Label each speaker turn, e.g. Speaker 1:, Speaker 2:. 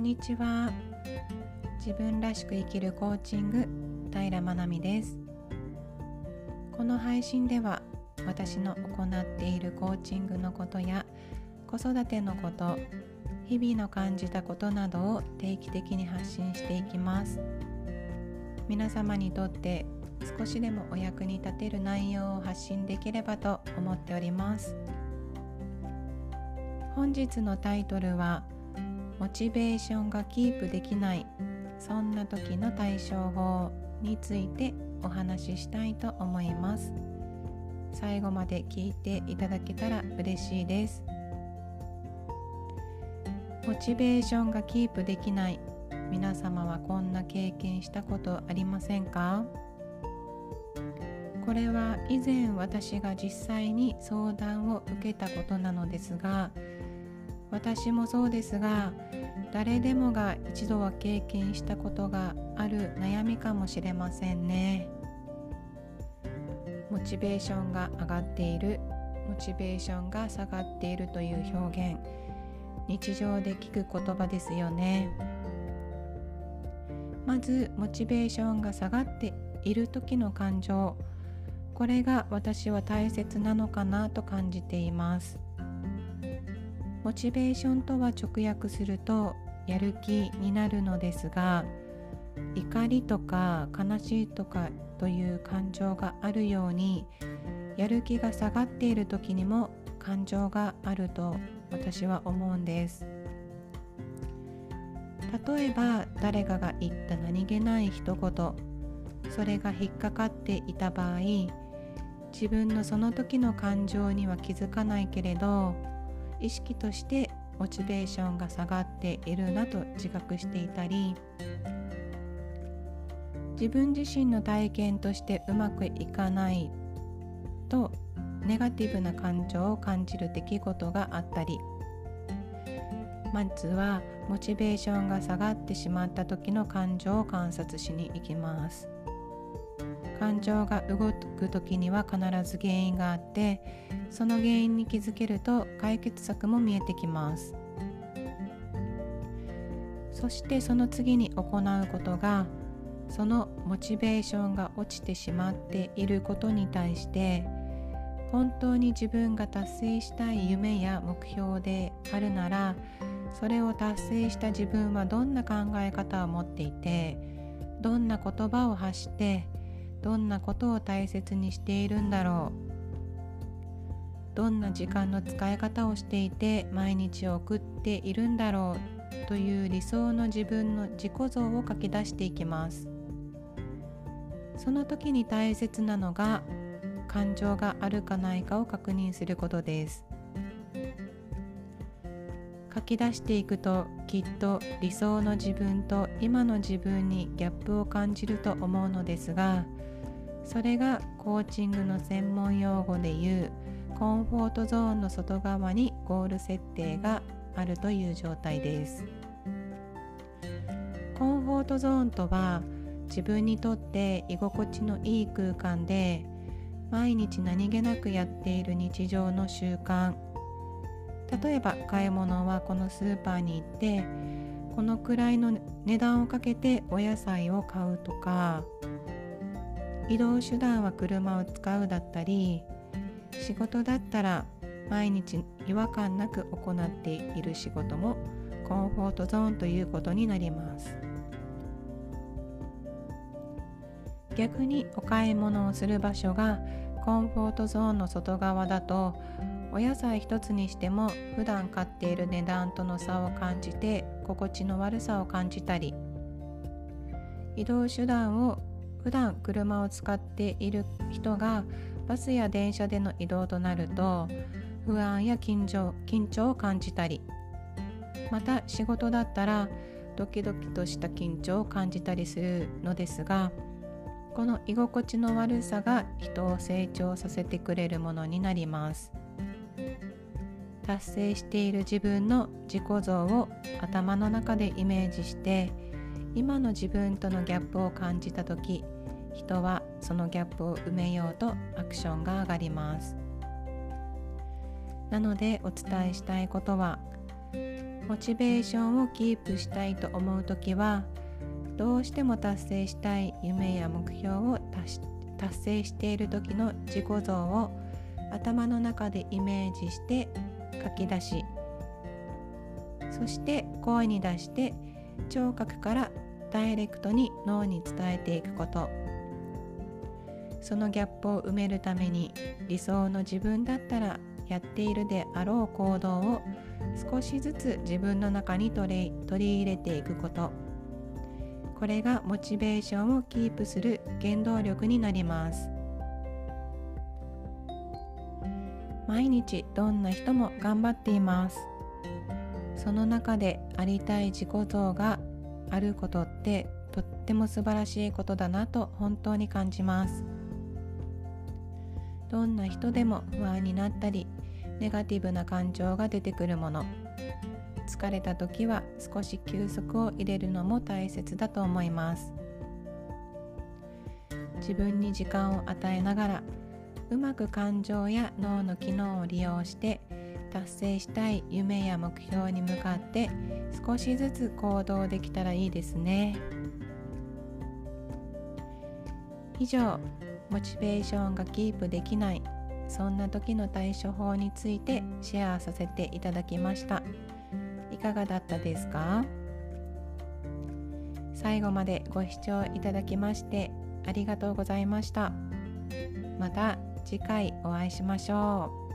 Speaker 1: んにちは。自分らしく生きるコーチング平真奈美です。この配信では私の行っているコーチングのことや子育てのこと日々の感じたことなどを定期的に発信していきます。皆様にとって少しでもお役に立てる内容を発信できればと思っております。本日のタイトルはモチベーションがキープできない。そんな時の対処法についてお話ししたいと思います。最後まで聞いていただけたら嬉しいです。モチベーションがキープできない。皆様はこんな経験したことありませんか？これは以前私が実際に相談を受けたことなのですが私もそうですが誰でもが一度は経験したことがある悩みかもしれませんね。モチベーションが上がっている。モチベーションが下がっているという表現。日常で聞く言葉ですよね。まずモチベーションが下がっている時の感情。これが私は大切なのかなと感じています。モチベーションとは直訳するとやる気になるのですが怒りとか悲しいとかという感情があるようにやる気が下がっている時にも感情があると私は思うんです。例えば誰かが言った何気ない一言それが引っかかっていた場合自分のその時の感情には気づかないけれど意識としてモチベーションが下がっているなと自覚していたり自分自身の体験としてうまくいかないとネガティブな感情を感じる出来事があったりまずはモチベーションが下がってしまった時の感情を観察しに行きます。感情が動く時には必ず原因があってその原因に気づけると解決策も見えてきます。そしてその次に行うことがそのモチベーションが落ちてしまっていることに対して本当に自分が達成したい夢や目標であるならそれを達成した自分はどんな考え方を持っていてどんな言葉を発してどんなことを大切にしているんだろう。どんな時間の使い方をしていて毎日を送っているんだろうという理想の自分の自己像を書き出していきます。その時に大切なのが感情があるかないかを確認することです。書き出していくときっと理想の自分と今の自分にギャップを感じると思うのですがそれがコーチングの専門用語でいうコンフォートゾーンの外側にゴール設定があるという状態です。コンフォートゾーンとは自分にとって居心地のいい空間で毎日何気なくやっている日常の習慣。例えば買い物はこのスーパーに行ってこのくらいの値段をかけてお野菜を買うとか移動手段は車を使うだったり仕事だったら毎日違和感なく行っている仕事もコンフォートゾーンということになります。逆にお買い物をする場所がコンフォートゾーンの外側だとお野菜一つにしても普段買っている値段との差を感じて心地の悪さを感じたり移動手段を普段車を使っている人がバスや電車での移動となると不安や緊張緊張を感じたりまた仕事だったらドキドキとした緊張を感じたりするのですがこの居心地の悪さが人を成長させてくれるものになります。達成している自分の自己像を頭の中でイメージして今の自分とのギャップを感じた時人はそのギャップを埋めようとアクションが上がります。なのでお伝えしたいことはモチベーションをキープしたいと思う時はどうしても達成したい夢や目標を達成している時の自己像を頭の中でイメージして書き出しそして声に出して聴覚からダイレクトに脳に伝えていくこと。そのギャップを埋めるために理想の自分だったらやっているであろう行動を少しずつ自分の中に取り入れていくこと。これがモチベーションをキープする原動力になります。毎日どんな人も頑張っています。その中でありたい自己像があることってとっても素晴らしいことだなと本当に感じます。どんな人でも不安になったりネガティブな感情が出てくるもの疲れた時は少し休息を入れるのも大切だと思います。自分に時間を与えながらうまく感情や脳の機能を利用して達成したい夢や目標に向かって少しずつ行動できたらいいですね以上モチベーションがキープできないそんな時の対処法についてシェアさせていただきました。いかがだったですか？最後までご視聴いただきましてありがとうございました。また次回お会いしましょう。